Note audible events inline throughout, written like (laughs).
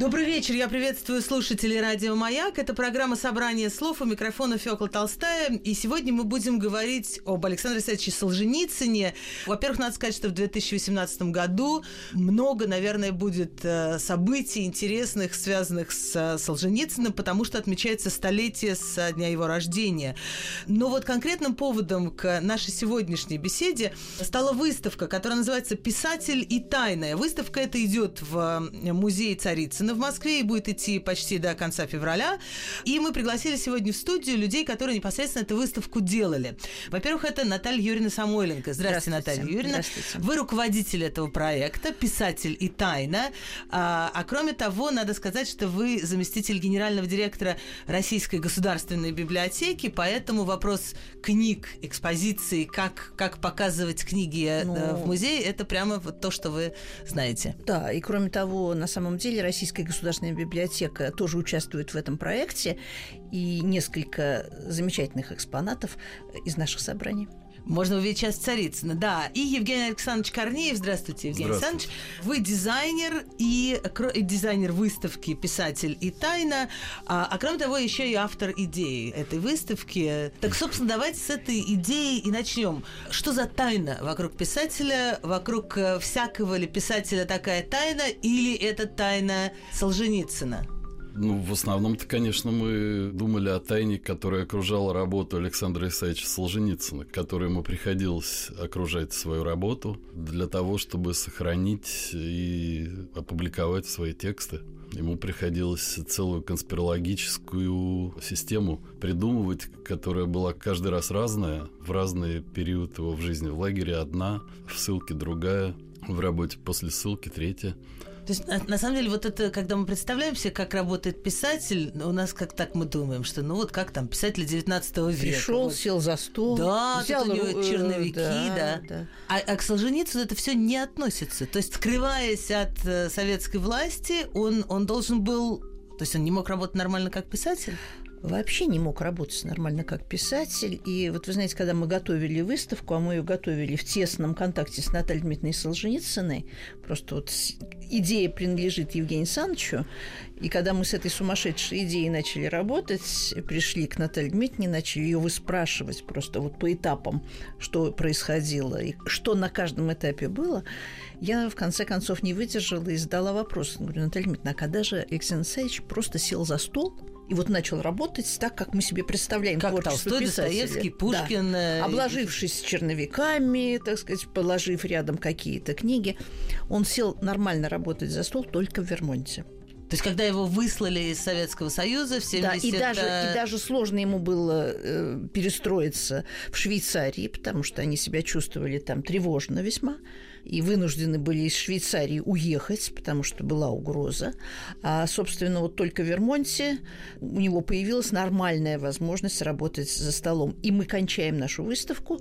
Добрый вечер, я приветствую слушателей радио «Маяк». Это программа «Собрание слов» у микрофона Фёкла Толстая. И сегодня мы будем говорить об Александре Александровиче Солженицыне. Во-первых, надо сказать, что в 2018 году много, наверное, будет э, событий интересных, связанных с э, Солженицыным, потому что отмечается столетие со дня его рождения. Но вот конкретным поводом к нашей сегодняшней беседе стала выставка, которая называется «Писатель и тайная». Выставка эта идет в э, музее Царицына в Москве и будет идти почти до конца февраля. И мы пригласили сегодня в студию людей, которые непосредственно эту выставку делали. Во-первых, это Наталья Юрьевна Самойленко. Здравствуйте, Здравствуйте. Наталья Юрьевна. Здравствуйте. Вы руководитель этого проекта, писатель и тайна. А, а кроме того, надо сказать, что вы заместитель генерального директора Российской государственной библиотеки, поэтому вопрос книг, экспозиции, как, как показывать книги э, ну, в музее, это прямо вот то, что вы знаете. Да, и кроме того, на самом деле Российская Российская государственная библиотека тоже участвует в этом проекте, и несколько замечательных экспонатов из наших собраний. Можно увидеть сейчас Царицына, да. И Евгений Александрович Корнеев. Здравствуйте, Евгений Здравствуйте. Александрович. Вы дизайнер и, и дизайнер выставки, писатель и тайна. А, а кроме того, еще и автор идеи этой выставки. Так, собственно, давайте с этой идеи и начнем. Что за тайна вокруг писателя? Вокруг э, всякого ли писателя такая тайна? Или это тайна Солженицына? Ну, в основном-то, конечно, мы думали о тайне, которая окружала работу Александра Исаевича Солженицына, которой ему приходилось окружать свою работу для того, чтобы сохранить и опубликовать свои тексты. Ему приходилось целую конспирологическую систему придумывать, которая была каждый раз разная, в разный период его в жизни. В лагере одна, в ссылке другая, в работе после ссылки третья. То есть, на, на самом деле, вот это, когда мы представляем себе, как работает писатель, у нас как так мы думаем, что ну вот как там писатель 19 века. Пришел, вот. сел за стол. Да, взял тут у него черновики, да. да. да. А, а к Солженицыну это все не относится. То есть, скрываясь от э, советской власти, он, он должен был то есть он не мог работать нормально как писатель? Вообще не мог работать нормально как писатель. И вот вы знаете, когда мы готовили выставку, а мы ее готовили в тесном контакте с Натальей Дмитриевной Солженицыной, просто вот идея принадлежит Евгению Санычу, и когда мы с этой сумасшедшей идеей начали работать, пришли к Наталье Дмитриевне, начали ее выспрашивать просто вот по этапам, что происходило и что на каждом этапе было, я в конце концов не выдержала и задала вопрос. Говорю, Наталья Дмитриевна, а когда же Александр Алексеевич просто сел за стол и вот начал работать так, как мы себе представляем как Толстой, Достоевский, Пушкин. Да. Э, Обложившись черновиками, так сказать, положив рядом какие-то книги, он сел нормально работать за стол только в Вермонте. То есть, когда его выслали из Советского Союза в 70 Да, и даже, и даже сложно ему было э, перестроиться в Швейцарии, потому что они себя чувствовали там тревожно весьма, и вынуждены были из Швейцарии уехать, потому что была угроза. А, собственно, вот только в Вермонте у него появилась нормальная возможность работать за столом. И мы кончаем нашу выставку.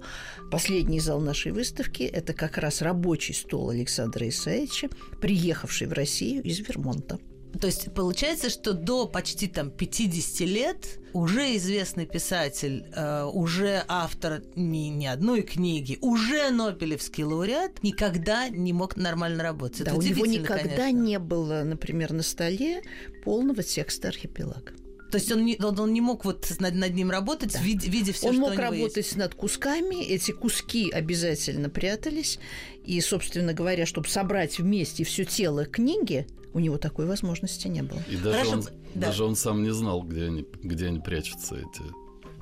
Последний зал нашей выставки – это как раз рабочий стол Александра Исаевича, приехавший в Россию из Вермонта. То есть получается, что до почти там 50 лет уже известный писатель, э, уже автор ни, ни одной книги, уже Нобелевский лауреат никогда не мог нормально работать. Да, Это у него никогда конечно. не было, например, на столе полного текста архипелага. То есть он не, он, он не мог вот над, над ним работать, да. видя, видя все, он что мог работать есть. над кусками, эти куски обязательно прятались, и, собственно говоря, чтобы собрать вместе все тело книги, у него такой возможности не было. И даже, Хорошо, он, да. даже он сам не знал, где они, где они прячутся, эти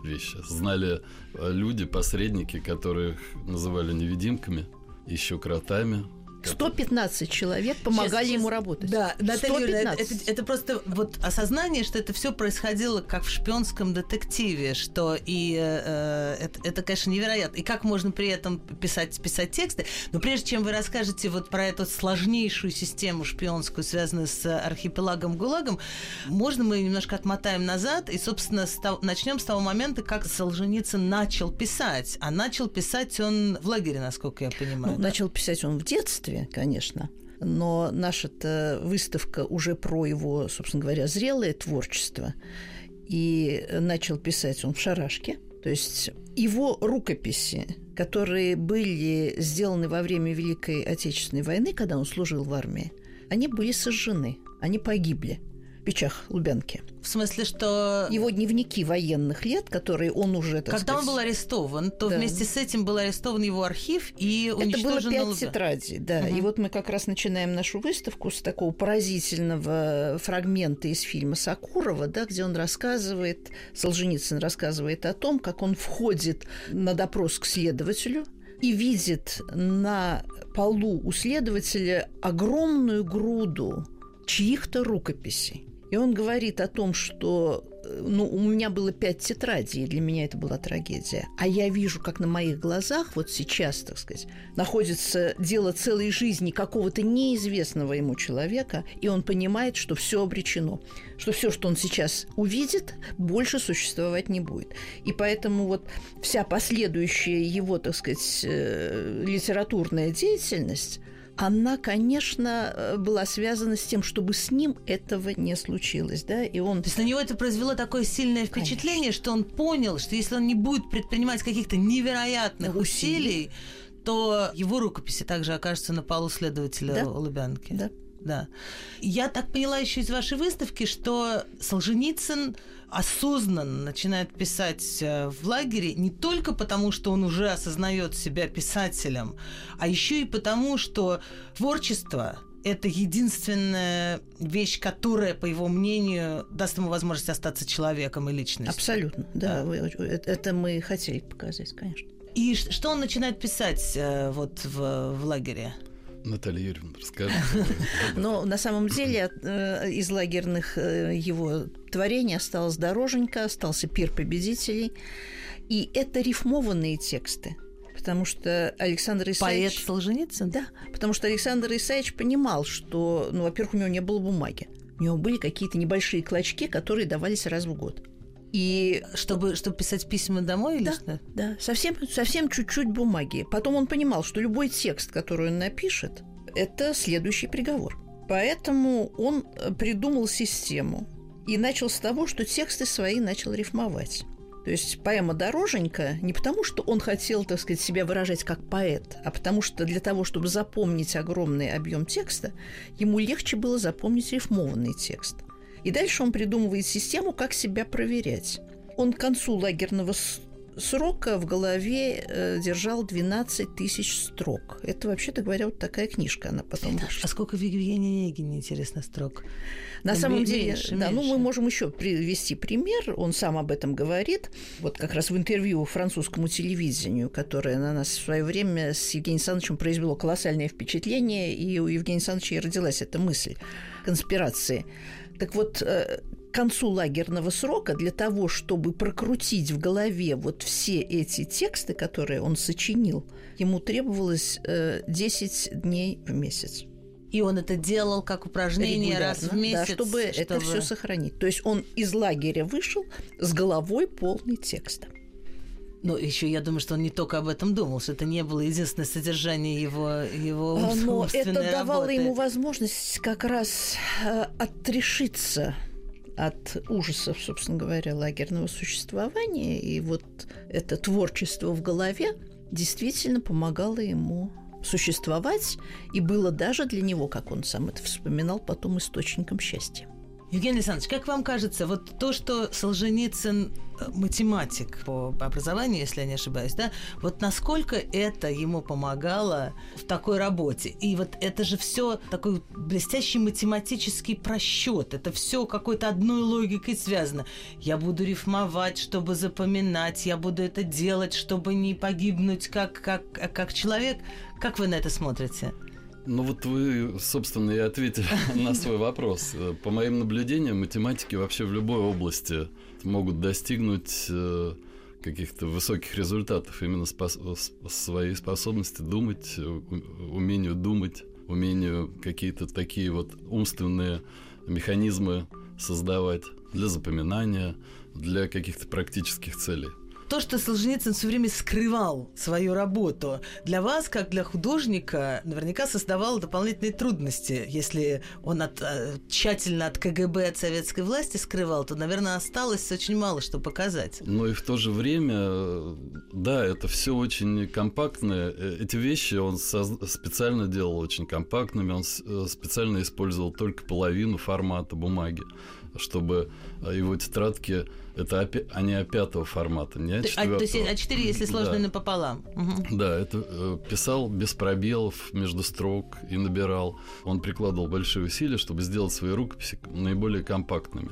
вещи. Знали э, люди, посредники, которых называли невидимками, еще кротами, 115 человек помогали Сейчас, ему работать. Да, Наталья Юрьевна, это, 115. это- это просто вот осознание, что это все происходило как в шпионском детективе, что и э, это, это, конечно, невероятно. И как можно при этом писать, писать тексты. Но прежде чем вы расскажете вот про эту сложнейшую систему шпионскую, связанную с архипелагом ГУЛАГом, можно мы немножко отмотаем назад и, собственно, с того- начнем с того момента, как Солженицын начал писать. А начал писать он в лагере, насколько я понимаю. Ну, начал писать он в детстве, конечно. Но наша-то выставка уже про его, собственно говоря, зрелое творчество. И начал писать он в шарашке. То есть его рукописи, которые были сделаны во время Великой Отечественной войны, когда он служил в армии, они были сожжены, они погибли в печах Лубянки. В смысле, что... Его дневники военных лет, которые он уже, Когда он сказать, был арестован, то Да. вместе с этим был арестован его архив и Это было уничтожен пять тетрадей, да. Мгм. И вот мы как раз начинаем нашу выставку с такого поразительного фрагмента из фильма Сакурова, да, где он рассказывает, Солженицын рассказывает о том, как он входит на допрос к следователю и видит на полу у следователя огромную груду чьих-то рукописей. И он говорит о том, что э, ну, у меня было пять тетрадей, и для меня это была трагедия. А я вижу, как на моих глазах вот сейчас, так сказать, находится дело целой жизни какого-то неизвестного ему человека, и он понимает, что все обречено, что все, что он сейчас увидит, больше существовать не будет. И поэтому вот вся последующая его, так сказать, э, литературная деятельность, она, конечно, э, была связана с тем, чтобы с ним этого не случилось, да, и он... То есть на него это произвело такое сильное впечатление, что он понял, что если он не будет предпринимать каких-то невероятных Усилий. усилий, то его рукописи также окажутся на полу следователя Да. Лубянки. Да. Да. Я так поняла еще из вашей выставки, что Солженицын осознанно начинает писать э, в лагере не только потому, что он уже осознает себя писателем, а еще и потому, что творчество это единственная вещь, которая, по его мнению, даст ему возможность остаться человеком и личностью. Абсолютно, да, Да. вы- это мы хотели показать, конечно. И что он начинает писать э, вот в, в лагере? Наталья Юрьевна, расскажите. (laughs) Но на самом деле э, из лагерных э, его творений осталась «Дороженька», остался «Пир победителей». И это рифмованные тексты. Потому что Александр Поэт Исаевич... Солженицын? Да, потому что Александр Исаевич понимал, что, ну, во-первых, у него не было бумаги. У него были какие-то небольшие клочки, которые давались раз в год. И Чтобы, чтобы писать письма домой или Да. что? Да, совсем, совсем чуть-чуть бумаги. Потом он понимал, что любой текст, который он напишет, это следующий приговор. Поэтому он э, придумал систему и начал с того, что тексты свои начал рифмовать. То есть поэма «Дороженька» не потому, что он хотел, так сказать, себя выражать как поэт, а потому что для того, чтобы запомнить огромный объем текста, ему легче было запомнить рифмованный текст. И дальше он придумывает систему, как себя проверять. Он к концу лагерного срока в голове э, держал 12 тысяч строк. Это, вообще-то говоря, вот такая книжка, она потом А вышла. сколько в Евгении Онегине, интересно, строк? На Ну, самом деле, меньше, да, ну мы можем еще привести пример. Он сам об этом говорит. Вот как раз в интервью французскому телевидению, которое на нас в свое время с Евгением Александровичем произвело колоссальное впечатление, и у Евгения Александровича и родилась эта мысль конспирации. Так вот, э, к концу лагерного срока для того, чтобы прокрутить в голове вот все эти тексты, которые он сочинил, ему требовалось э, 10 дней в месяц И он это делал как упражнение раз в месяц. да, чтобы, это все сохранить. То есть он из лагеря вышел с головой полный текста. Ну, еще я думаю, что он не только об этом думал, что это не было единственное содержание его, его А, Но это давало работы. ему возможность как раз э, отрешиться от ужасов, собственно говоря, лагерного существования. И вот это творчество в голове действительно помогало ему существовать и было даже для него, как он сам это вспоминал, потом источником счастья. Евгений Александрович, как вам кажется, вот то, что Солженицын э, математик по образованию, если я не ошибаюсь, да, вот насколько это ему помогало в такой работе? И вот это же все такой блестящий математический просчет, это все какой-то одной логикой связано. Я буду рифмовать, чтобы запоминать, я буду это делать, чтобы не погибнуть как, как, как человек. Как вы на это смотрите? Ну вот вы, собственно, и ответили (laughs) на свой вопрос. По моим наблюдениям, математики вообще в любой области могут достигнуть э, каких-то высоких результатов именно спос своей способности думать, умению думать, умению какие-то такие вот умственные механизмы создавать для запоминания, для каких-то практических целей то, что Солженицын все время скрывал свою работу, для вас, как для художника, наверняка создавало дополнительные трудности. Если он от, э, тщательно от КГБ, от советской власти скрывал, то, наверное, осталось очень мало что показать. Но и в то же время, да, это все очень компактное. Э, эти вещи он специально делал очень компактными, он э, специально использовал только половину формата бумаги чтобы его тетрадки это опи- они а пятого формата, не А4. А, то есть А4, если сложные да. напополам. Угу. Да, это э, писал без пробелов между строк и набирал. Он прикладывал большие усилия, чтобы сделать свои рукописи наиболее компактными.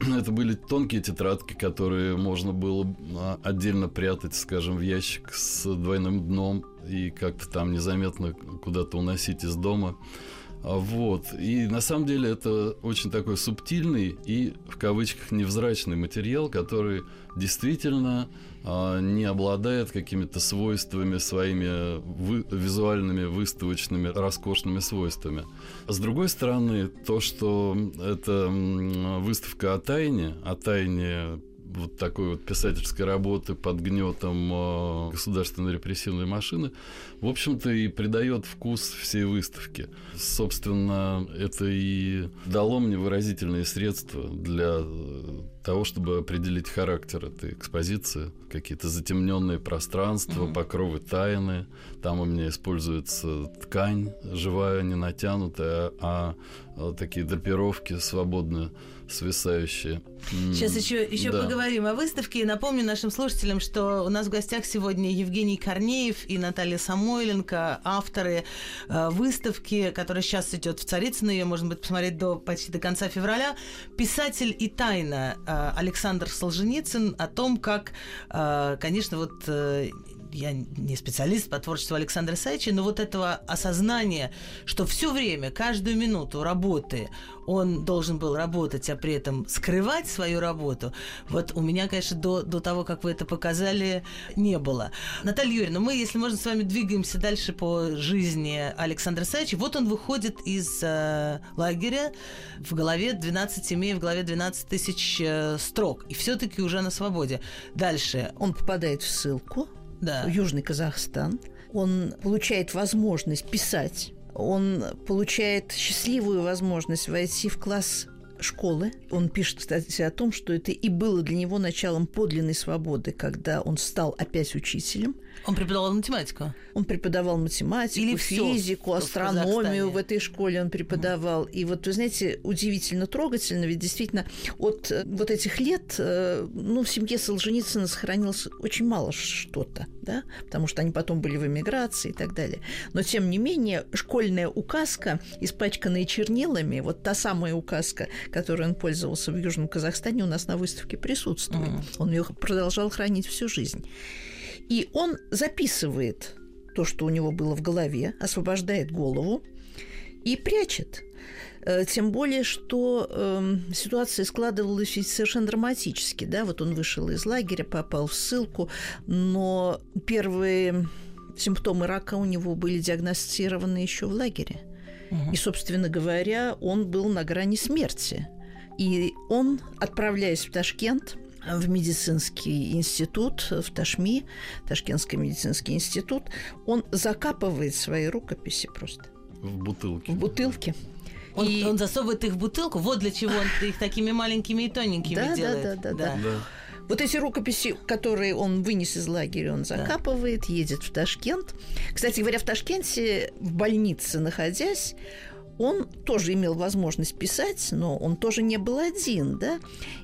(clears throat) Это были тонкие тетрадки, которые можно было а, отдельно прятать, скажем, в ящик с двойным дном и как-то там незаметно куда-то уносить из дома. А, вот. И на самом деле это очень такой субтильный и, в кавычках, невзрачный материал, который действительно а, не обладает какими-то свойствами своими вы, визуальными, выставочными, роскошными свойствами. С другой стороны, то, что это выставка о тайне, о тайне вот такой вот писательской работы под гнетом э, государственной репрессивной машины, в общем-то, и придает вкус всей выставке. Собственно, это и дало мне выразительные средства для э, того, чтобы определить характер этой экспозиции, какие-то затемненные пространства, mm-hmm. покровы тайны. Там у меня используется ткань живая, не натянутая, а, а такие драпировки свободные свисающие. Сейчас еще, еще да. поговорим о выставке. Напомню нашим слушателям, что у нас в гостях сегодня Евгений Корнеев и Наталья Самойленко, авторы э, выставки, которая сейчас идет в Царицыно. Ее можно будет посмотреть до, почти до конца февраля. «Писатель и тайна» э, Александр Солженицын о том, как, э, конечно, вот я не специалист по творчеству Александра Исаевича, но вот этого осознания, что все время, каждую минуту работы он должен был работать, а при этом скрывать свою работу, вот у меня, конечно, до, до того, как вы это показали, не было. Наталья Юрьевна, мы, если можно, с вами двигаемся дальше по жизни Александра Исаевича. Вот он выходит из э, лагеря в голове 12, имея в голове 12 тысяч э, строк, и все-таки уже на свободе. Дальше. Он попадает в ссылку да. Южный Казахстан. Он получает возможность писать. Он получает счастливую возможность войти в класс школы. Он пишет, кстати, о том, что это и было для него началом подлинной свободы, когда он стал опять учителем – он преподавал математику? Он преподавал математику, Или физику, астрономию в, в этой школе он преподавал. Mm. И вот, вы знаете, удивительно трогательно, ведь действительно от э, вот этих лет, э, ну, в семье Солженицына сохранилось очень мало что-то, да, потому что они потом были в эмиграции и так далее. Но, тем не менее, школьная указка, испачканная чернилами, вот та самая указка, которой он пользовался в Южном Казахстане, у нас на выставке присутствует. Mm. Он ее продолжал хранить всю жизнь. И он записывает то, что у него было в голове, освобождает голову и прячет. Э, тем более, что э, ситуация складывалась совершенно драматически. Да? Вот он вышел из лагеря, попал в ссылку, но первые симптомы рака у него были диагностированы еще в лагере. Угу. И, собственно говоря, он был на грани смерти. И он, отправляясь в Ташкент, в медицинский институт в Ташми, Ташкентский медицинский институт, он закапывает свои рукописи просто. В бутылке. В бутылке. Он, и... он засовывает их в бутылку, вот для чего он их такими маленькими и тоненькими да, делает. Да, да, да, да. Вот эти рукописи, которые он вынес из лагеря, он закапывает, да. едет в Ташкент. Кстати говоря, в Ташкенте, в больнице находясь, он тоже имел возможность писать, но он тоже не был один, да.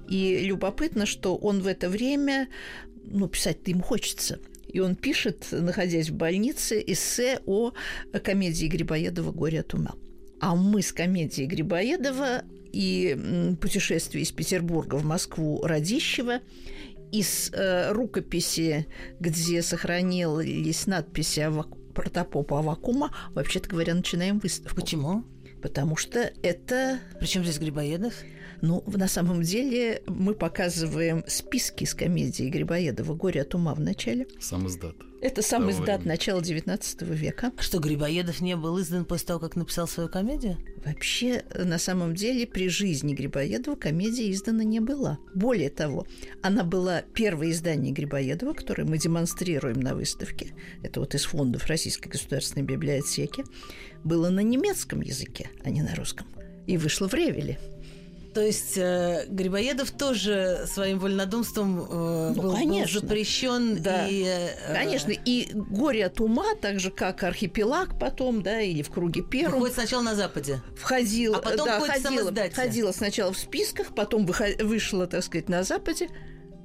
И любопытно, что он в это время, ну, писать-то ему хочется. И он пишет, находясь в больнице, эссе о комедии Грибоедова «Горе от ума». А мы с комедией Грибоедова и путешествие из Петербурга в Москву Радищева из э, рукописи, где сохранились надписи о протопопа Авакума, вообще-то говоря, начинаем выставку. Почему? Потому что это... Причем здесь Грибоедов? Ну, на самом деле мы показываем списки с комедией Грибоедова «Горе от ума» в начале. Сам издат. Это сам Того издат времени. начала XIX века. А Что, Грибоедов не был издан после того, как написал свою комедию? Вообще, на самом деле, при жизни Грибоедова комедия издана не была. Более того, она была первое издание Грибоедова, которое мы демонстрируем на выставке. Это вот из фондов Российской государственной библиотеки. Было на немецком языке, а не на русском. И вышло в Ревеле. То есть э, Грибоедов тоже своим вольнодумством э, Ну, был, был конечно. запрещен. Да. И, э, Конечно, и «Горе от ума», так же, как «Архипелаг» потом, да, или «В круге первом», выходит сначала на Западе. входил, А потом да, ходила, ходила сначала в списках, потом выхо- вышла, так сказать, на Западе,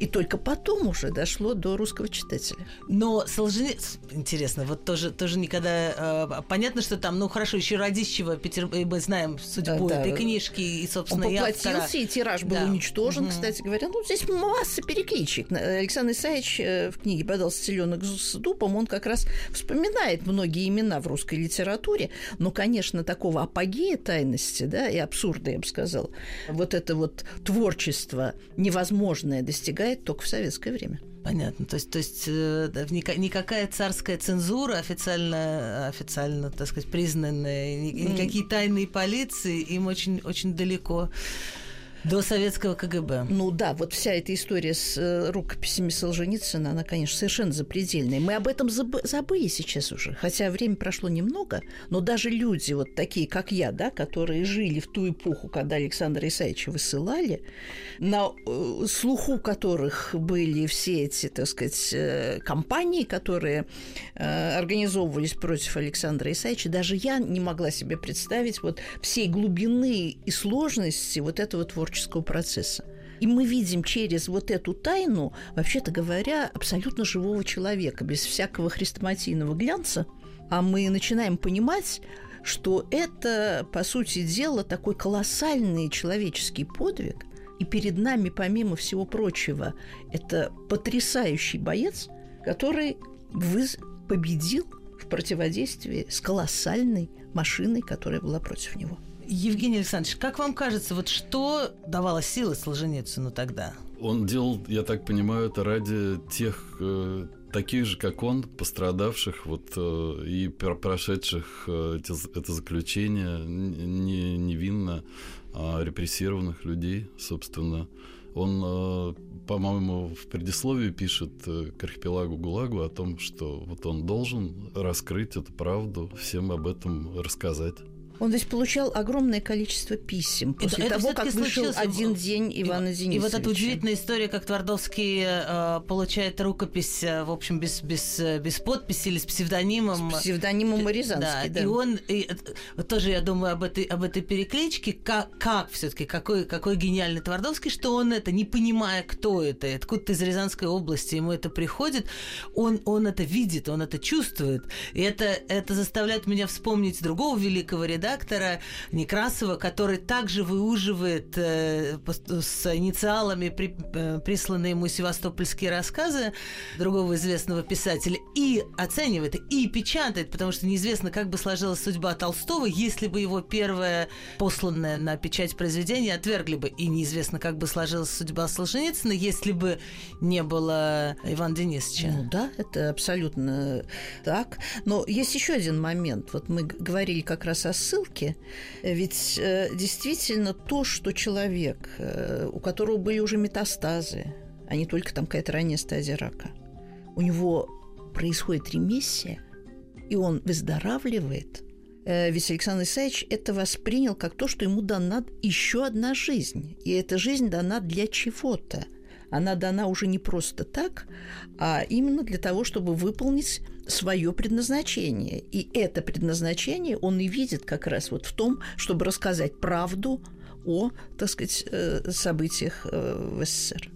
и только потом уже дошло до русского читателя. Но Солженицын... Интересно, вот тоже, тоже никогда... э, понятно, что там, ну хорошо, еще Радищева, Петер... мы знаем судьбу Да, да. этой книжки и, Он собственно, и автора. поплатился, и тираж был Да. уничтожен, Мгм. кстати говоря. Ну, здесь масса перекличек. Александр Исаевич э, в книге «Подался теленок с дупом», он как раз вспоминает многие имена в русской литературе, но, конечно, такого апогея тайности, да, и абсурда, я бы сказала, вот это вот творчество невозможное достигает только в советское время. Понятно. То есть, то есть э, никакая царская цензура официально, официально, так сказать, признанная, ни- никакие тайные полиции им очень, очень далеко до советского КГБ. Ну да, вот вся эта история с э, рукописями Солженицына, она, конечно, совершенно запредельная. Мы об этом забы- забыли сейчас уже, хотя время прошло немного, но даже люди вот такие, как я, да, которые жили в ту эпоху, когда Александра Исаевича высылали, на э, слуху которых были все эти, так сказать, э, компании, которые организовывались против Александра Исаевича, даже я не могла себе представить вот всей глубины и сложности вот этого творческого процесса. И мы видим через вот эту тайну, вообще-то говоря, абсолютно живого человека, без всякого хрестоматийного глянца. А мы начинаем понимать, что это, по сути дела, такой колоссальный человеческий подвиг. И перед нами, помимо всего прочего, это потрясающий боец, который выз- победил в противодействии с колоссальной машиной, которая была против него. Евгений Александрович, как вам кажется, вот что давало силы Солженицыну тогда? Он делал, я так понимаю, это ради тех, э, таких же, как он, пострадавших вот, э, и пр- прошедших э, это заключение не, невинно а репрессированных людей, собственно. Он, э, по-моему, в предисловии пишет э, к архипелагу ГУЛАГу о том, что вот он должен раскрыть эту правду, всем об этом рассказать. Он здесь получал огромное количество писем после Это- это того, как всё-таки вышел один день Ивана и, Денисовича. И вот эта удивительная история, как Твардовский э, получает рукопись, э, в общем, без, без, э, без подписи или с псевдонимом. С псевдонимом Рязанский, да. и он и, э, тоже я думаю об этой об этой перекличке, как, как все-таки какой какой гениальный Твардовский, что он это не понимая, кто это, откуда-то из Рязанской области ему это приходит, он он это видит, он это чувствует, и это это заставляет меня вспомнить другого великого редактора Некрасова, который также выуживает э, с инициалами при- э, присланные ему севастопольские рассказы другого известного писателя и оценивает, и печатает, потому что неизвестно, как бы сложилась судьба Толстого, если бы его первое посланное на печать произведение отвергли бы, и неизвестно, как бы сложилась судьба Солженицына, если бы не было Ивана Денисовича. Ну да, это абсолютно так. Но есть еще один момент. Вот мы говорили как раз о ссылке. Ведь э, действительно то, что человек, э, у которого были уже метастазы, а не только там какая-то ранняя стадия рака, у него происходит ремиссия, и он выздоравливает. Э, Ведь Александр Исаевич это воспринял как то, что ему дана еще одна жизнь. И эта жизнь дана для чего-то. Она дана уже не просто так, а именно для того, чтобы выполнить свое предназначение. И это предназначение он и видит как раз вот в том, чтобы рассказать правду о, так сказать, э, событиях э, в СССР.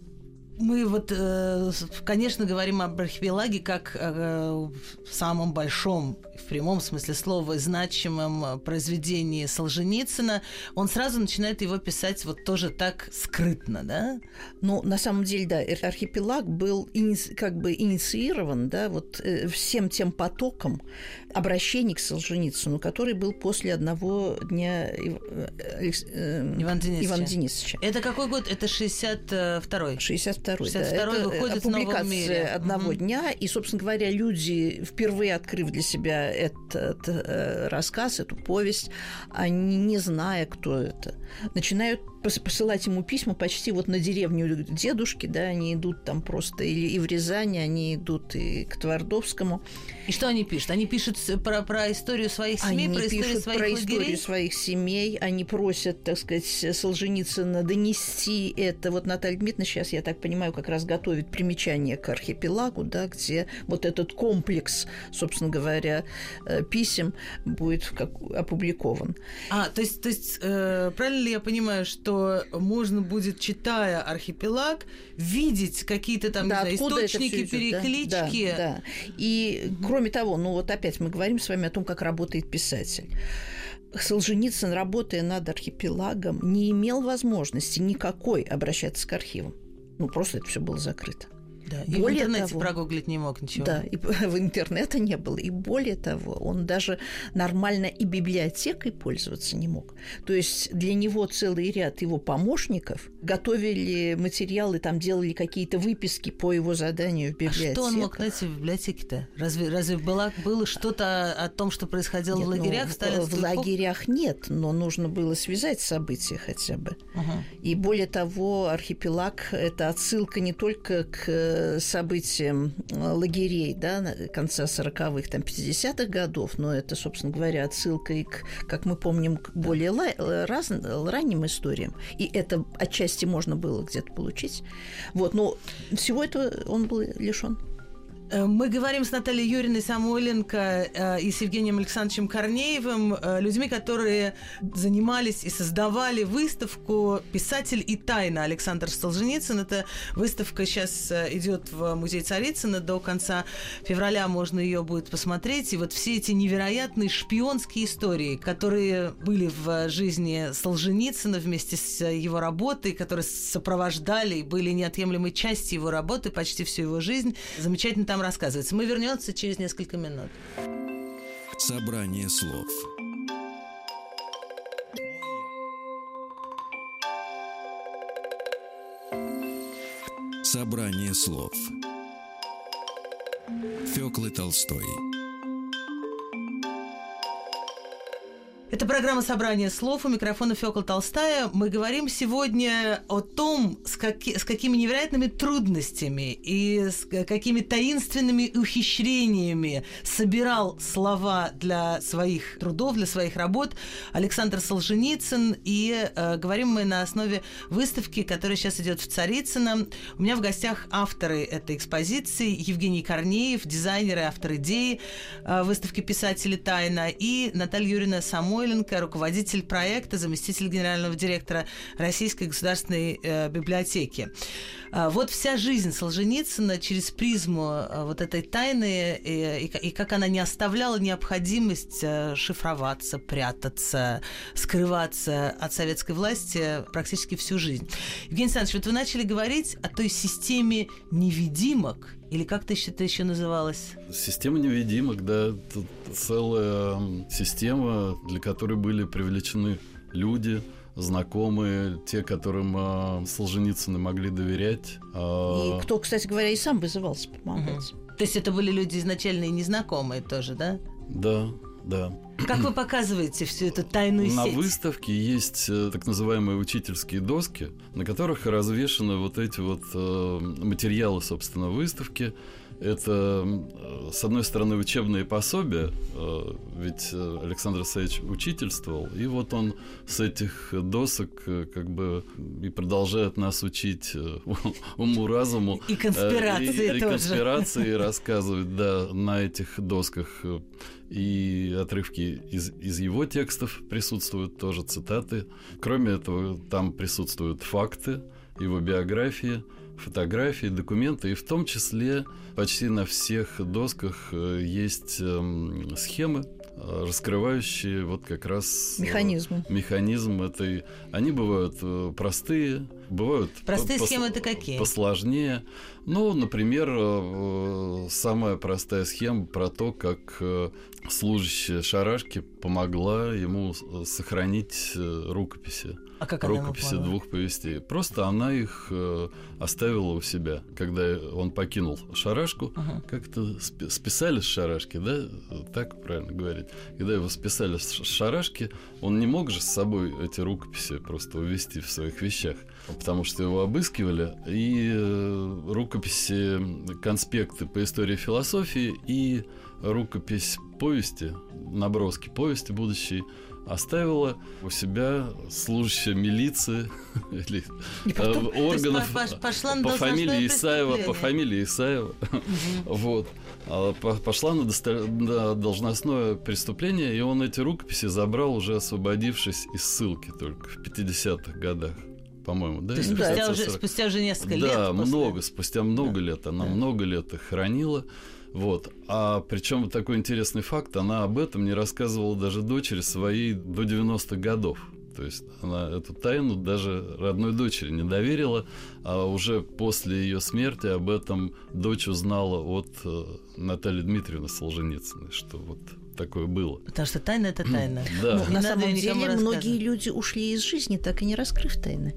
Мы вот, э, конечно, говорим об архипелаге как о самом большом, в прямом смысле слова, значимом произведении Солженицына. Он сразу начинает его писать вот тоже так скрытно, да? Ну, на самом деле, да, архипелаг был как бы инициирован, да, вот э, всем тем потоком обращений к Солженицыну, который был после одного дня э, Иван Денисовича. Иван Денисовича. Это какой год? Это 62-й. 62 62 да. Это выходит публикация в мире. одного угу. дня. И, собственно говоря, люди, впервые открыв для себя этот э, рассказ, эту повесть, они, не зная, кто это, начинают посылать ему письма почти вот на деревню дедушки, да, они идут там просто или и в Рязани, они идут и к Твардовскому. И что они пишут? Они пишут про, про историю своих семей, они про историю своих про лагерей? историю своих семей, они просят, так сказать, Солженицына донести это. Вот Наталья Дмитриевна сейчас, я так понимаю, как раз готовит примечание к архипелагу, да, где вот этот комплекс, собственно говоря, э, писем будет опубликован. А, то есть, то есть э, правильно ли я понимаю, что можно будет, читая архипелаг, видеть какие-то там да, знаю, источники, идет, переклички. Да, да, да. И угу. кроме того, ну вот опять мы говорим с вами о том, как работает писатель. Солженицын, работая над архипелагом, не имел возможности никакой обращаться к архивам. Ну, просто это все было закрыто. Да, и более в интернете того, прогуглить не мог ничего. Да, и (laughs) в интернета не было. И более того, он даже нормально и библиотекой пользоваться не мог. То есть для него целый ряд его помощников готовили материалы, там делали какие-то выписки по его заданию в библиотеке. А что он мог найти в библиотеке-то? Разве, разве было, было что-то о том, что происходило нет, в лагерях? Ну, в, в лагерях нет, но нужно было связать события хотя бы. Угу. И более того, архипелаг – это отсылка не только к э, лагерей да, конца 40-х, там, 50-х годов, но это, собственно говоря, отсылка и к, как мы помним, к более ла- раз, ранним историям. И это отчасти можно было где-то получить. Вот, но всего этого он был лишен. Э, мы говорим с Натальей Юриной Самойленко э, и с Евгением Александровичем Корнеевым, э, людьми, которые занимались и создавали выставку «Писатель и тайна» Александр Солженицын. Эта выставка сейчас идет в музей Царицына. До конца февраля можно ее будет посмотреть. И вот все эти невероятные шпионские истории, которые были в жизни Солженицына вместе с его работой, которые сопровождали и были неотъемлемой частью его работы почти всю его жизнь. Замечательно там рассказывается. Мы вернемся через несколько минут. Собрание слов. Собрание слов. Фёклы Толстой. Это программа «Собрание слов». У микрофона Фёкла Толстая. Мы говорим сегодня о том, с, каки, с какими невероятными трудностями и с какими таинственными ухищрениями собирал слова для своих трудов, для своих работ Александр Солженицын. И э, говорим мы на основе выставки, которая сейчас идет в Царицыно. У меня в гостях авторы этой экспозиции Евгений Корнеев, дизайнер и автор идеи э, выставки «Писатели тайна» и Наталья Юрьевна Само Самойленко, руководитель проекта, заместитель генерального директора Российской государственной э, библиотеки. А, вот вся жизнь Солженицына через призму э, вот этой тайны и, и, и как она не оставляла необходимость э, шифроваться, прятаться, скрываться от советской власти практически всю жизнь. Евгений Александрович, вот вы начали говорить о той системе невидимок, или как-то это еще называлось? Система невидимок, да. Тут целая система, для которой были привлечены люди, знакомые, те, которым э, Солженицыны могли доверять. Э... И кто, кстати говоря, и сам вызывался помогать. Угу. То есть это были люди изначально и незнакомые тоже, да? Да, да. Как вы показываете всю эту тайную на сеть? На выставке есть э, так называемые учительские доски, на которых развешаны вот эти вот э, материалы, собственно, выставки. Это, э, с одной стороны, учебные пособия, э, ведь э, Александр Исаевич учительствовал, и вот он с этих досок как бы и продолжает нас учить (laughs) уму-разуму. И конспирации и, и, тоже. И конспирации (laughs) рассказывать, да, на этих досках. И отрывки из, из его текстов присутствуют, тоже цитаты. Кроме этого, там присутствуют факты, его биографии – фотографии, документы, и в том числе почти на всех досках э, есть эм, схемы, э, раскрывающие вот как раз Механизм. механизм этой. Они бывают э, простые, бывают Простые пос- схемы это какие? посложнее. Ну, например, э, самая простая схема про то, как э, служащая шарашки помогла ему с- сохранить э, рукописи. А как она Рукописи помогла? двух повестей. Просто она их э, оставила у себя, когда он покинул шарашку. Ага. Как-то спи- списали с шарашки, да? Так правильно говорить. Когда его списали с шарашки, он не мог же с собой эти рукописи просто увезти в своих вещах, потому что его обыскивали. И э, рукописи, конспекты по истории философии и рукопись повести, наброски повести будущей оставила у себя служащая милиции (laughs) или органов по- фамилии Исаева, по фамилии Исаева, (laughs) вот, А по- пошла на, должностное преступление, и он эти рукописи забрал уже освободившись из ссылки только в 50-х годах, по-моему, да? То есть Да, спустя, уже, 40-х? спустя уже несколько лет. Да, после- много, спустя много лет. Она Да. много лет их хранила. Вот. А причем вот такой интересный факт, она об этом не рассказывала даже дочери своей до 90-х годов. То есть она эту тайну даже родной дочери не доверила, а уже после ее смерти об этом дочь узнала от э, Натальи Дмитриевны Солженицыной, что вот такое было. Потому что тайна это тайна. (clears throat) Да. Ну, Не на надо самом деле многие люди ушли из жизни, так и не раскрыв тайны.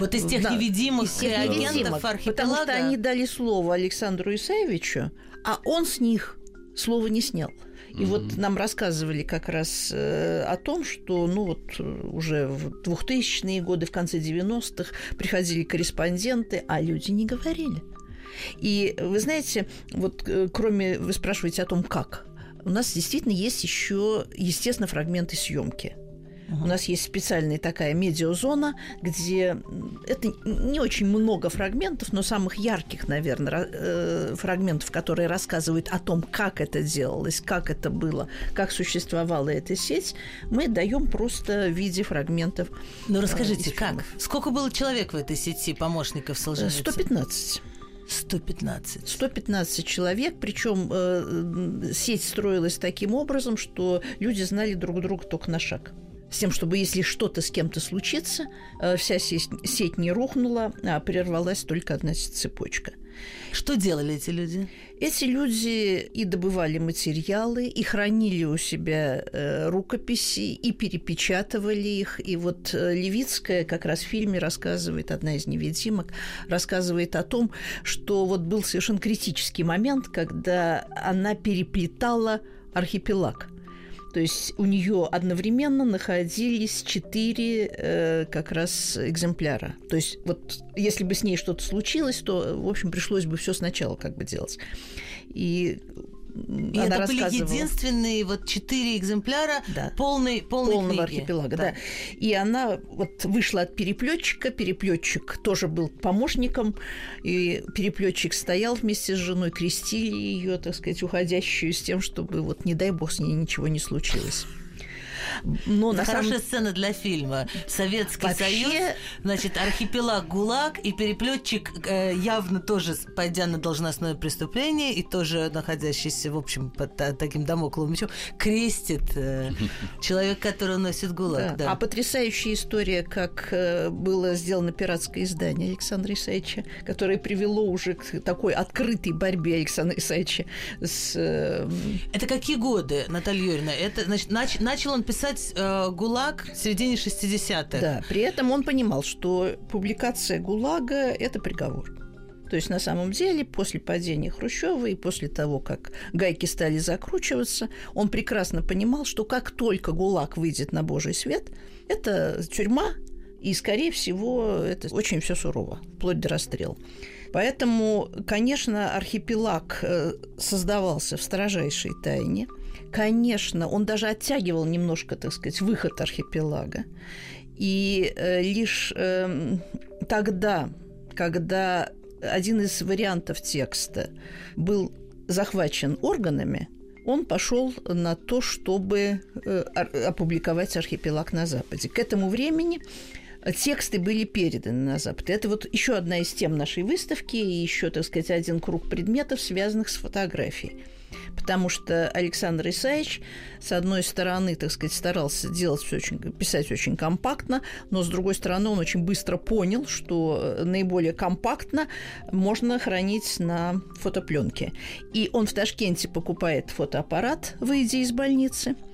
Вот из тех Да, невидимых из тех агентов невидимок, архипелага. Потому что они дали слово Александру Исаевичу, а он с них слово не снял. И вот нам рассказывали как раз э, о том, что ну вот э, уже в 2000-е годы, в конце 90-х приходили корреспонденты, а люди не говорили. И вы знаете, вот э, кроме, вы спрашиваете о том, как, у нас действительно есть еще, естественно, фрагменты съемки. У нас есть специальная такая медиазона, где это не очень много фрагментов, но самых ярких, наверное, фрагментов, которые рассказывают о том, как это делалось, как это было, как существовала эта сеть, мы даем просто в виде фрагментов. Ну э, расскажите, как? Сколько было человек в этой сети помощников Э, Солженицына? 115. 115. 115 человек, причем сеть строилась таким образом, что люди знали друг друга только на шаг. С тем, чтобы если что-то с кем-то случится, э, вся сеть, не рухнула, а прервалась только одна цепочка. Что делали эти люди? Эти люди и добывали материалы, и хранили у себя э, рукописи, и перепечатывали их. И вот э, Левицкая как раз в фильме рассказывает, одна из невидимок, рассказывает о том, что вот был совершенно критический момент, когда она переплетала архипелаг. То есть у нее одновременно находились четыре э, как раз экземпляра. То есть вот если бы с ней что-то случилось, то, в общем, пришлось бы все сначала как бы делать. И, И она это были единственные вот четыре экземпляра Да. полной, полной полного книги. архипелага, да. И она вот вышла от переплетчика. Переплетчик тоже был помощником. И переплетчик стоял вместе с женой, крестили ее, так сказать, уходящую с тем, чтобы вот не дай бог с ней ничего не случилось. Но на самом хорошая сцена для фильма. Советский Вообще- Союз, значит, архипелаг ГУЛАГ и переплетчик э, явно тоже, пойдя на должностное преступление и тоже находящийся, в общем, под та- таким домокловым мечом, крестит э, (laughs) человек, который носит ГУЛАГ. Да. А потрясающая история, как э, было сделано пиратское издание Александра Исаевича, которое привело уже к такой открытой борьбе Александра Исаевича с... э, Это какие годы, Наталья Юрьевна? Это, значит, нач- начал он писать э, ГУЛАГ в середине 60-х. Да, при этом он понимал, что публикация ГУЛАГа – это приговор. То есть, на самом деле, после падения Хрущева и после того, как гайки стали закручиваться, он прекрасно понимал, что как только ГУЛАГ выйдет на Божий свет, это тюрьма, и, скорее всего, это очень все сурово, вплоть до расстрела. Поэтому, конечно, архипелаг э, создавался в строжайшей тайне. Конечно, он даже оттягивал немножко, так сказать, выход архипелага. И э, лишь э, тогда, когда один из вариантов текста был захвачен органами, он пошел на то, чтобы э, опубликовать архипелаг на Западе. К этому времени тексты были переданы на Запад. Это вот еще одна из тем нашей выставки и еще, так сказать, один круг предметов, связанных с фотографией потому что Александр Исаевич, с одной стороны, так сказать, старался делать все очень, писать очень компактно, но с другой стороны, он очень быстро понял, что наиболее компактно можно хранить на фотопленке. И он в Ташкенте покупает фотоаппарат, выйдя из больницы –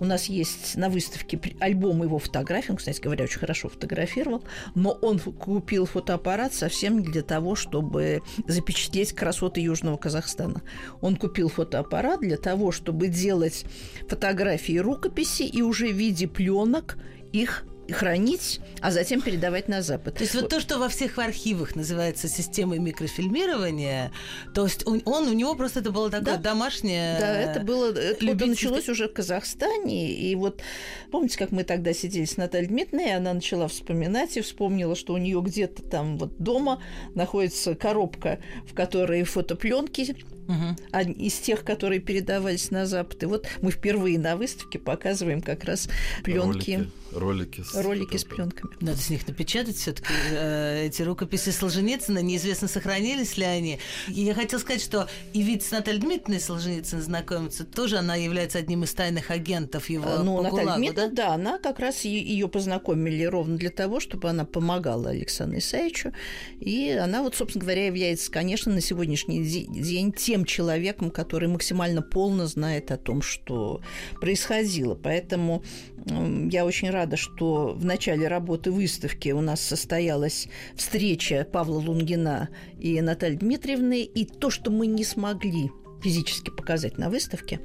у нас есть на выставке альбом его фотографий. Он, кстати говоря, очень хорошо фотографировал. Но он купил фотоаппарат совсем для того, чтобы запечатлеть красоты Южного Казахстана. Он купил фотоаппарат для того, чтобы делать фотографии рукописи и уже в виде пленок их хранить, а затем передавать на Запад. То есть вот то, что во всех архивах называется системой микрофильмирования, то есть он, он у него просто это было такое да. домашнее. Да, это было, это началось уже в Казахстане, и вот помните, как мы тогда сидели с Натальей Дмитриевной, и она начала вспоминать и вспомнила, что у нее где-то там вот дома находится коробка, в которой фотопленки угу. из тех, которые передавались на Запад. И вот мы впервые на выставке показываем как раз пленки. Ролики, ролики с, ролики с пленками. Надо с них напечатать все-таки э, эти рукописи Солженицына. Неизвестно, сохранились ли они. И я хотела сказать, что и ведь с Натальей Дмитриевной Солженицын знакомиться, тоже она является одним из тайных агентов его Ну, по Наталья Дмитриевна, да? да, она как раз ее познакомили ровно для того, чтобы она помогала Александру Исаевичу. И она вот, собственно говоря, является, конечно, на сегодняшний день тем человеком, который максимально полно знает о том, что происходило. Поэтому я очень рада, что в начале работы выставки у нас состоялась встреча Павла Лунгина и Натальи Дмитриевны, и то, что мы не смогли физически показать на выставке,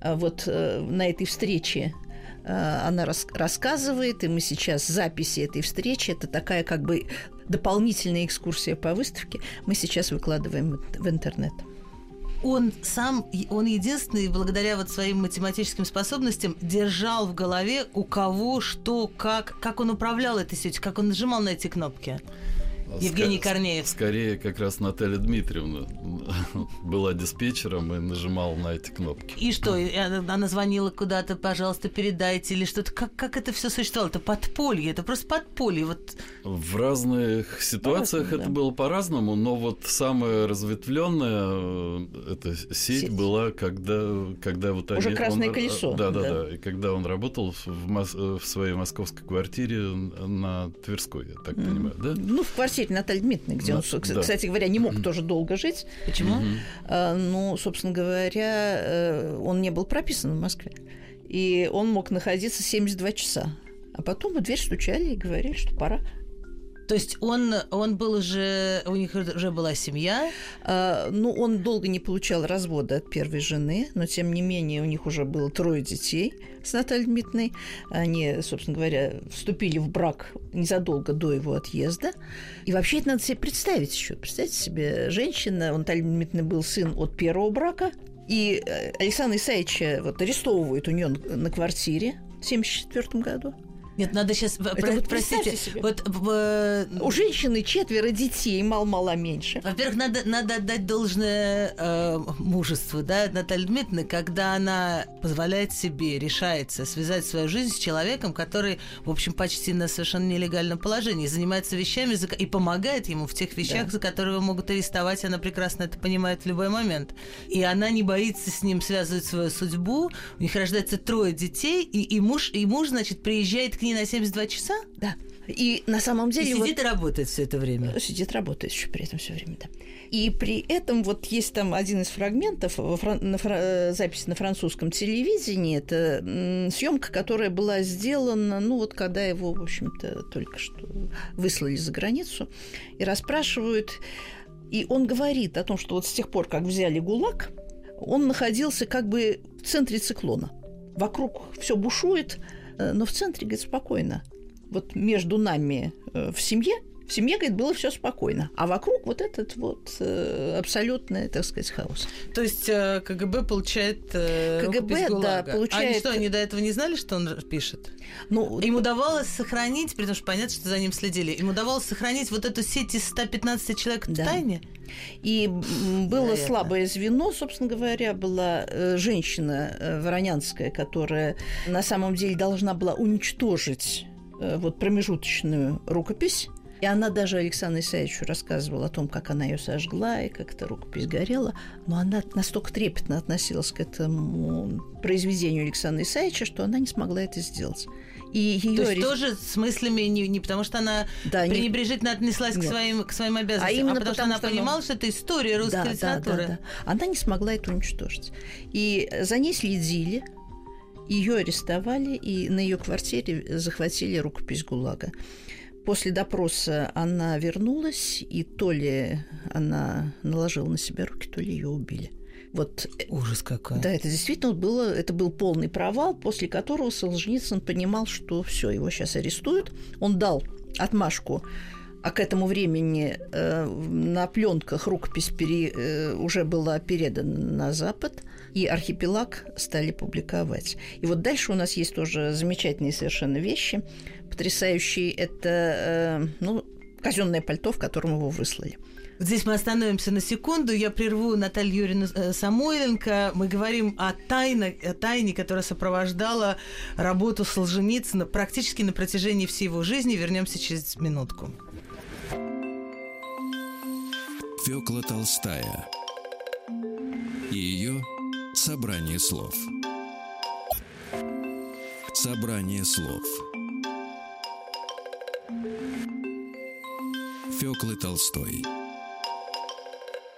а вот э, на этой встрече э, она рас рассказывает, и мы сейчас записи этой встречи, это такая как бы дополнительная экскурсия по выставке, мы сейчас выкладываем в интернет он сам, он единственный, благодаря вот своим математическим способностям, держал в голове, у кого, что, как, как он управлял этой сетью, как он нажимал на эти кнопки. Евгений Корнеев. Скорее, как раз Наталья Дмитриевна (laughs) была диспетчером и нажимала на эти кнопки. И что, она звонила куда-то, пожалуйста, передайте, или что-то. Как, как это все существовало? Это подполье, это просто подполье. Вот. В разных ситуациях это да. было по-разному, но вот самая разветвленная э, эта сеть, сеть. была, когда, когда вот Уже они... красное он, колесо. Да, да, да, да. И когда он работал в, в своей московской квартире на Тверской, я так mm. понимаю, да? Ну, в квартире квартире Натальи Дмитриевны, где да, он, да. кстати говоря, не мог тоже долго жить. Почему? А, ну, собственно говоря, э, он не был прописан в Москве. И он мог находиться 72 часа. А потом в дверь стучали и говорили, что пора. То есть он, он был уже, у них уже была семья? А, ну, он долго не получал развода от первой жены, но тем не менее у них уже было трое детей с Натальей Дмитриевной. Они, собственно говоря, вступили в брак незадолго до его отъезда. И вообще это надо себе представить еще. Представьте себе, женщина, он Наталья Дмитриевна был сын от первого брака, и э, Александр Исаевича вот арестовывают у нее на квартире в 1974 году. Нет, надо сейчас... Это про, вот простите, себе. вот... В... У женщины четверо детей, мало-мало меньше. Во-первых, надо, надо отдать должное э, мужеству, да, Натальи Дмитриевны, когда она позволяет себе, решается связать свою жизнь с человеком, который, в общем, почти на совершенно нелегальном положении, занимается вещами и помогает ему в тех вещах, да. за которые его могут арестовать, она прекрасно это понимает в любой момент. И она не боится с ним связывать свою судьбу, у них рождается трое детей, и, и, муж, и муж, значит, приезжает к ней на 72 часа? Да. И на самом деле... И сидит вот, и работает все это время. Сидит, работает еще при этом все время, да. И при этом вот есть там один из фрагментов, фран... на фра... Э, запись на французском телевидении, это съемка, которая была сделана, ну вот когда его, в общем-то, только что выслали за границу, и расспрашивают, и он говорит о том, что вот с тех пор, как взяли ГУЛАГ, он находился как бы в центре циклона. Вокруг все бушует, но в центре, говорит, спокойно. Вот между нами э, в семье в семье, говорит, было все спокойно. А вокруг вот этот вот э, абсолютный, так сказать, хаос. То есть э, КГБ получает э, КГБ, да, получает... А они что, они до этого не знали, что он пишет? Ну, им удавалось сохранить, потому что понятно, что за ним следили, им удавалось сохранить вот эту сеть из 115 человек да. в тайне? И было Вероятно. слабое звено, собственно говоря, была э, женщина э, Воронянская, которая на самом деле должна была уничтожить вот промежуточную рукопись. И она даже Александру Исаевичу рассказывала о том, как она ее сожгла и как эта рукопись горела. Но она настолько трепетно относилась к этому произведению Александра Исаевича, что она не смогла это сделать. И ее То есть тоже с мыслями не, не потому, что она да, пренебрежительно не... отнеслась к своим, к своим обязанностям, а, именно а потому, потому что она понимала, что это история русской да, литературы. Да, да, да. Она не смогла это уничтожить. И за ней следили, ее арестовали, и на ее квартире захватили рукопись ГУЛАГа. После допроса она вернулась, и то ли она наложила на себя руки, то ли ее убили. Вот, э, Ужас какой. Да, это действительно было, это был полный провал, после которого Солженицын понимал, что все, его сейчас арестуют. Он дал отмашку а к этому времени э, на пленках рукопись пере, э, уже была передана на Запад, и архипелаг стали публиковать. И вот дальше у нас есть тоже замечательные совершенно вещи, потрясающие. Это э, ну, казенное пальто, в котором его выслали. Здесь мы остановимся на секунду. Я прерву Наталью Юрьевну э, Самойленко. Мы говорим о тайне, о тайне, которая сопровождала работу Солженицына практически на протяжении всей его жизни. Вернемся через минутку. Фёкла Толстая и ее собрание слов. Собрание слов. Фёклы Толстой.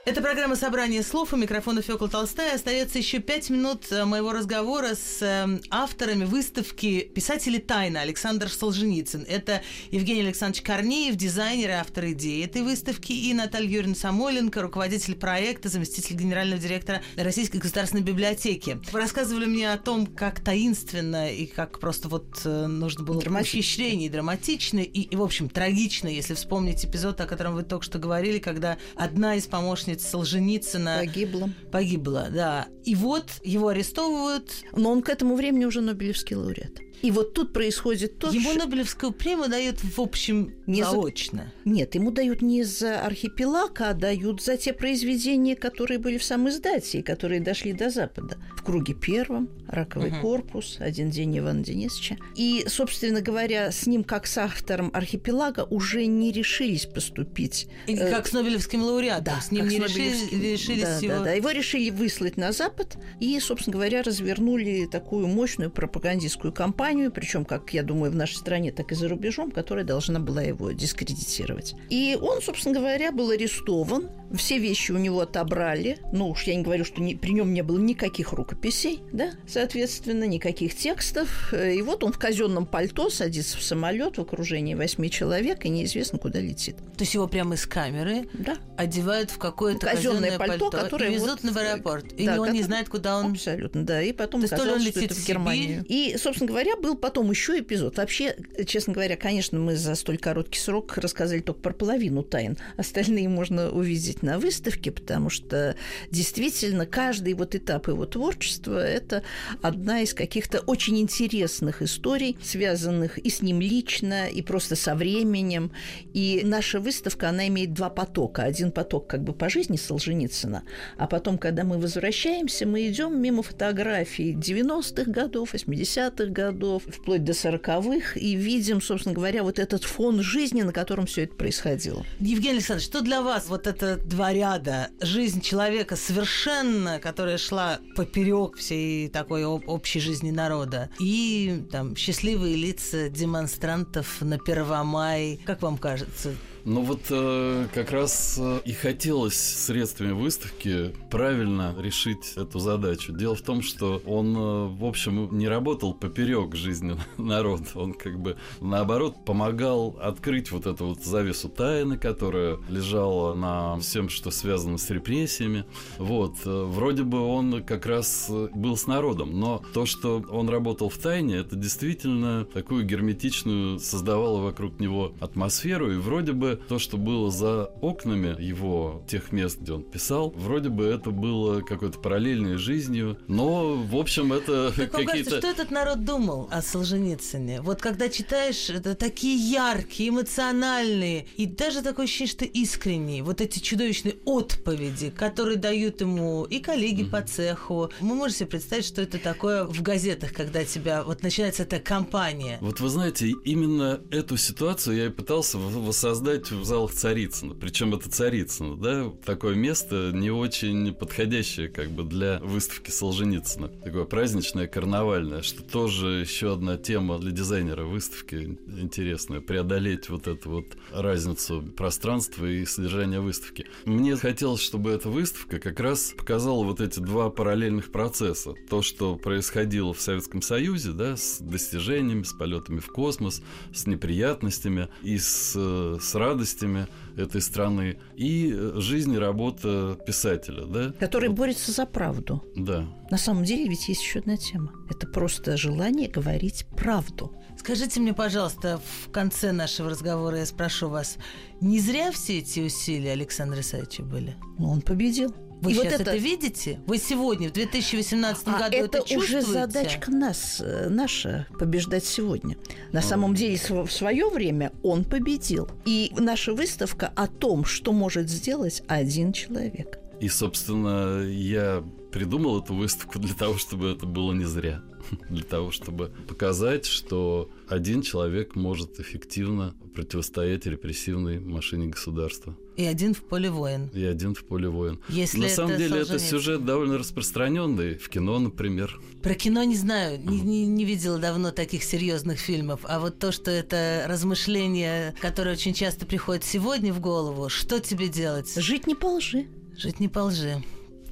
Это программа «Собрание слов». У микрофона Фёкла Толстая. Остается еще пять минут э, моего разговора с э, авторами выставки «Писатели тайны» Александр Солженицын. Это Евгений Александрович Корнеев, дизайнер и автор идеи этой выставки, и Наталья Юрьевна Самойленко, руководитель проекта, заместитель генерального директора Российской государственной библиотеки. Вы рассказывали мне о том, как таинственно и как просто вот э, нужно было ухищрение, драматично и, и, в общем, трагично, если вспомнить эпизод, о котором вы только что говорили, когда одна из помощниц помощница Солженицына погибла. Погибла, да. И вот его арестовывают. Но он к этому времени уже Нобелевский лауреат. И вот тут происходит то, Ему что... Нобелевскую премию дают, в общем, не заочно. За... Нет, ему дают не за архипелаг, а дают за те произведения, которые были в самом издате и которые дошли до Запада. В круге первом, «Раковый угу. корпус», «Один день Ивана Денисовича». И, собственно говоря, с ним, как с автором архипелага, уже не решились поступить. И э, как с Нобелевским лауреатом. Да, с ним не решили, решились да, его... Да, да, его решили выслать на Запад и, собственно говоря, развернули такую мощную пропагандистскую кампанию кампанию, причем, как я думаю, в нашей стране, так и за рубежом, которая должна была его дискредитировать. И он, собственно говоря, был арестован, все вещи у него отобрали. Ну уж я не говорю, что не, при нем не было никаких рукописей, да, соответственно, никаких текстов. И вот он в казенном пальто садится в самолет в окружении восьми человек, и неизвестно, куда летит. То есть его прямо из камеры да. одевают в какое-то казенное пальто, пальто которое и везут вот, в аэропорт. И да, он который... не знает, куда он... Абсолютно, да. И потом То оказалось, он летит что это в Германию. И, собственно говоря, был потом еще эпизод. Вообще, честно говоря, конечно, мы за столь короткий срок рассказали только про половину тайн. Остальные можно увидеть на выставке, потому что действительно каждый вот этап его творчества – это одна из каких-то очень интересных историй, связанных и с ним лично, и просто со временем. И наша выставка, она имеет два потока. Один поток как бы по жизни Солженицына, а потом, когда мы возвращаемся, мы идем мимо фотографий 90-х годов, 80-х годов, годов, вплоть до сороковых, и видим, собственно говоря, вот этот фон жизни, на котором все это происходило. Евгений Александрович, что для вас вот это два ряда? Жизнь человека совершенно, которая шла поперек всей такой общей жизни народа, и там счастливые лица демонстрантов на Первомай. Как вам кажется? Ну вот э, как раз э, и хотелось средствами выставки правильно решить эту задачу. Дело в том, что он, э, в общем, не работал поперек жизни (laughs) народа. Он как бы наоборот помогал открыть вот эту вот завесу тайны, которая лежала на всем, что связано с репрессиями. Вот. Э, вроде бы он как раз э, был с народом, но то, что он работал в тайне, это действительно такую герметичную создавало вокруг него атмосферу, и вроде бы бы то, что было за окнами его, тех мест, где он писал, вроде бы это было какой-то параллельной жизнью, но, в общем, это какие-то... что этот народ думал о Солженицыне? Вот когда читаешь, это такие яркие, эмоциональные, и даже такое ощущение, что искренние, вот эти чудовищные отповеди, которые дают ему и коллеги mm-hmm. по цеху. Мы можем себе представить, что это такое в газетах, когда тебя вот начинается эта кампания. Вот вы знаете, именно эту ситуацию я и пытался воссоздать в залах Царицына. Причем это Царицына, да, такое место не очень подходящее как бы для выставки Солженицына. Такое праздничное, карнавальное, что тоже еще одна тема для дизайнера выставки интересная. Преодолеть вот эту вот разницу пространства и содержания выставки. Мне хотелось, чтобы эта выставка как раз показала вот эти два параллельных процесса. То, что происходило в Советском Союзе, да, с достижениями, с полетами в космос, с неприятностями и с, с радостями этой страны, и жизнь и работа писателя, да. Который вот. борется за правду. Да. На самом деле ведь есть еще одна тема. Это просто желание говорить правду. Скажите мне, пожалуйста, в конце нашего разговора я спрошу вас, не зря все эти усилия Александра Исаевича были? Ну, он победил. Вы и сейчас вот это... это видите? Вы сегодня, в 2018 а году это, это уже задачка нас, э, наша, побеждать сегодня. На самом деле, в свое время он победил. И наша выставка о том, что может сделать один человек. И, собственно, я придумал эту выставку для того, чтобы это было не зря. (laughs) Для того, чтобы показать, что один человек может эффективно противостоять репрессивной машине государства. И один в поле воин. И один в поле воин. Если На самом деле это сюжет довольно распространенный в кино, например. Про кино не знаю, не, не, не видела давно таких серьезных фильмов. А вот то, что это размышление, которое очень часто приходит сегодня в голову, что тебе делать? Жить не по лжи. Жить не по лжи.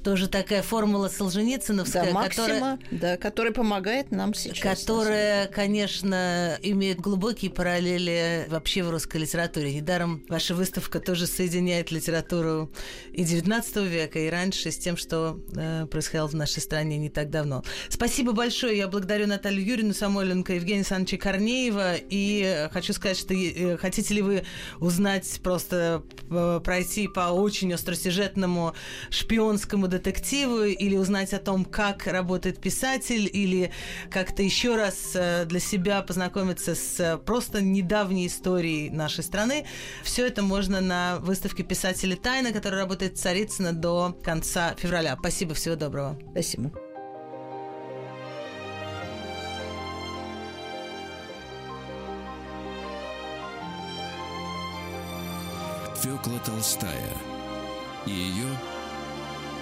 Тоже такая формула Солженицыновская, да, Максима, которая, да, которая помогает нам сейчас. Которая, конечно, имеет глубокие параллели вообще в русской литературе. Недаром ваша выставка тоже соединяет литературу и XIX века, и раньше с тем, что э, происходило в нашей стране не так давно. Спасибо большое. Я благодарю Наталью Юрьевну Самойленко, Евгения Александровича Корнеева. И хочу сказать, что э, хотите ли вы узнать, просто э, пройти по очень остросюжетному шпионскому детективу или узнать о том, как работает писатель, или как-то еще раз э, для себя познакомиться с э, просто недавней историей нашей страны. Все это можно на выставке писателей тайны, которая работает в Царицыно до конца февраля. Спасибо, всего доброго. Спасибо. Фёкла Толстая и ее